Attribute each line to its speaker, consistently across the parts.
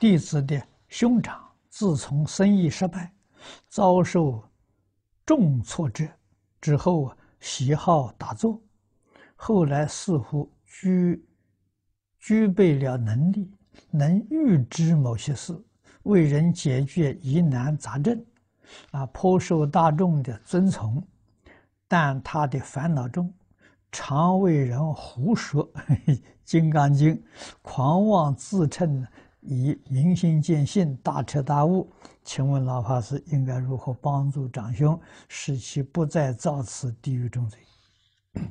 Speaker 1: 弟子的兄长自从生意失败，遭受重挫折之后，喜好打坐，后来似乎具具备了能力，能预知某些事，为人解决疑难杂症，啊，颇受大众的尊崇。但他的烦恼中，常为人胡说《金刚经》，狂妄自称。以明心见性，大彻大悟，请问老法师应该如何帮助长兄，使其不再造此地狱重罪？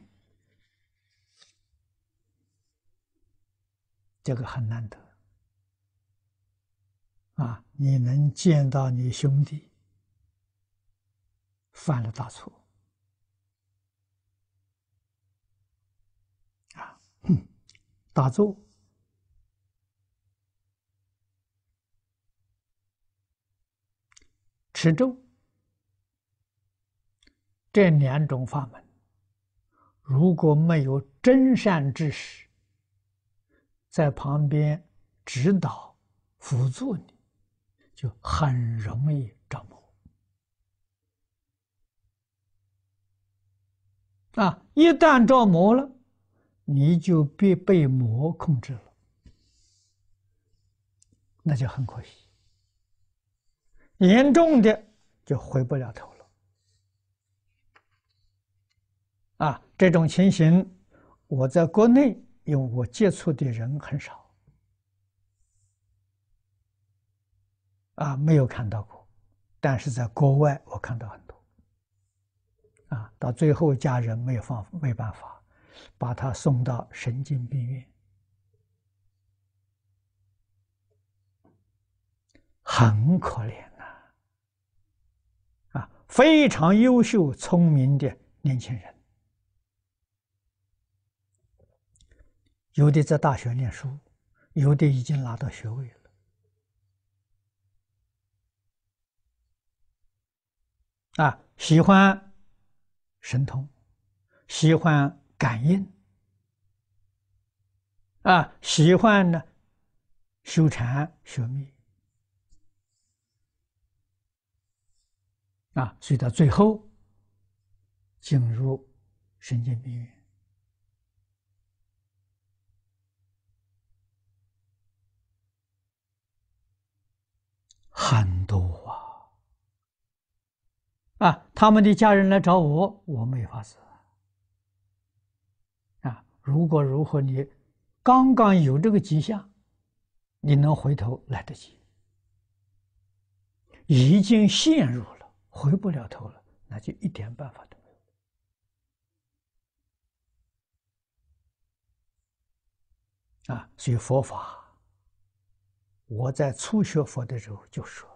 Speaker 1: 这个很难得啊！你能见到你兄弟犯了大错啊，打坐。持咒这两种法门，如果没有真善知识在旁边指导辅助你，就很容易着魔啊！一旦着魔了，你就被被魔控制了，那就很可惜。严重的就回不了头了，啊！这种情形，我在国内，因为我接触的人很少，啊，没有看到过，但是在国外我看到很多，啊，到最后家人没有方没办法，把他送到神经病院，很可怜。非常优秀、聪明的年轻人，有的在大学念书，有的已经拿到学位了。啊，喜欢神通，喜欢感应，啊，喜欢呢修禅学密。啊，所以到最后进入神经病院，很多啊！啊，他们的家人来找我，我没法子啊。如果如果你刚刚有这个迹象，你能回头来得及，已经陷入了。回不了头了，那就一点办法都没有啊！所以佛法，我在初学佛的时候就说，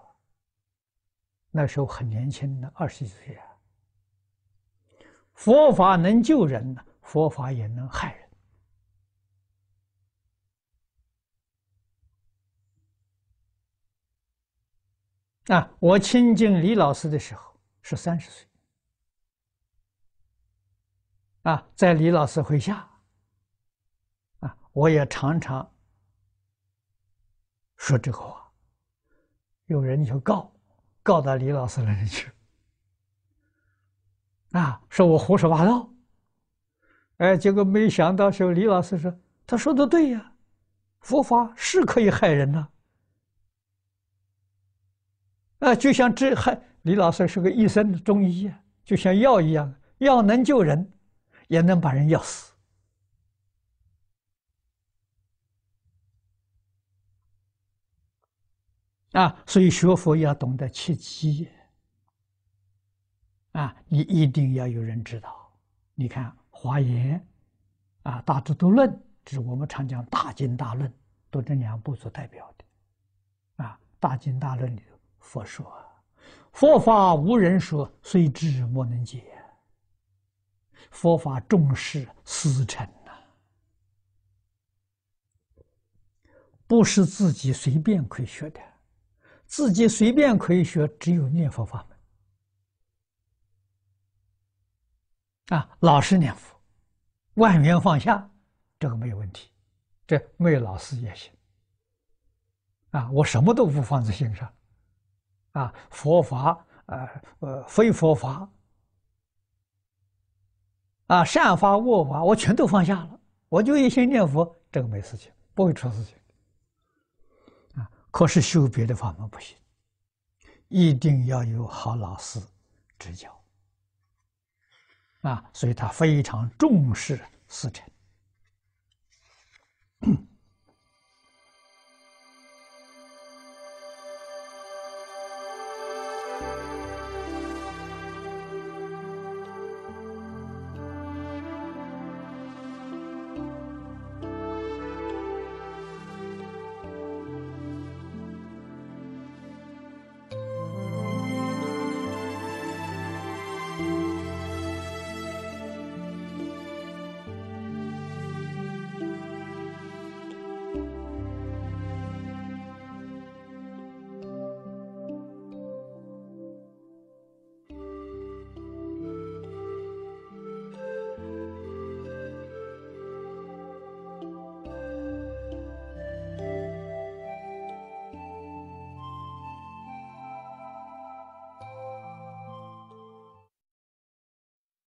Speaker 1: 那时候很年轻的二十几岁啊。佛法能救人，佛法也能害人。啊！我亲近李老师的时候是三十岁。啊，在李老师麾下，啊，我也常常说这个话。有人就告，告到李老师那里去。啊，说我胡说八道。哎，结果没想到，说李老师说，他说的对呀，佛法是可以害人呐。啊就像这还李老师是个医生，中医啊，就像药一样，药能救人，也能把人药死。啊，所以学佛要懂得切机。啊，你一定要有人指导。你看《华严》啊，《大智度论》，这是我们常讲大经大论，都这两部所代表的。啊，《大经大论》里。佛说，佛法无人说，虽知莫能解。佛法重视师承呐，不是自己随便可以学的。自己随便可以学，只有念佛法门。啊，老实念佛，万缘放下，这个没有问题。这没有老师也行。啊，我什么都不放在心上，啊，佛法，呃呃，非佛法，啊，善法恶法，我全都放下了，我就一心念佛，这个没事情，不会出事情。啊，可是修别的法门不行，一定要有好老师指教。啊，所以他非常重视师承。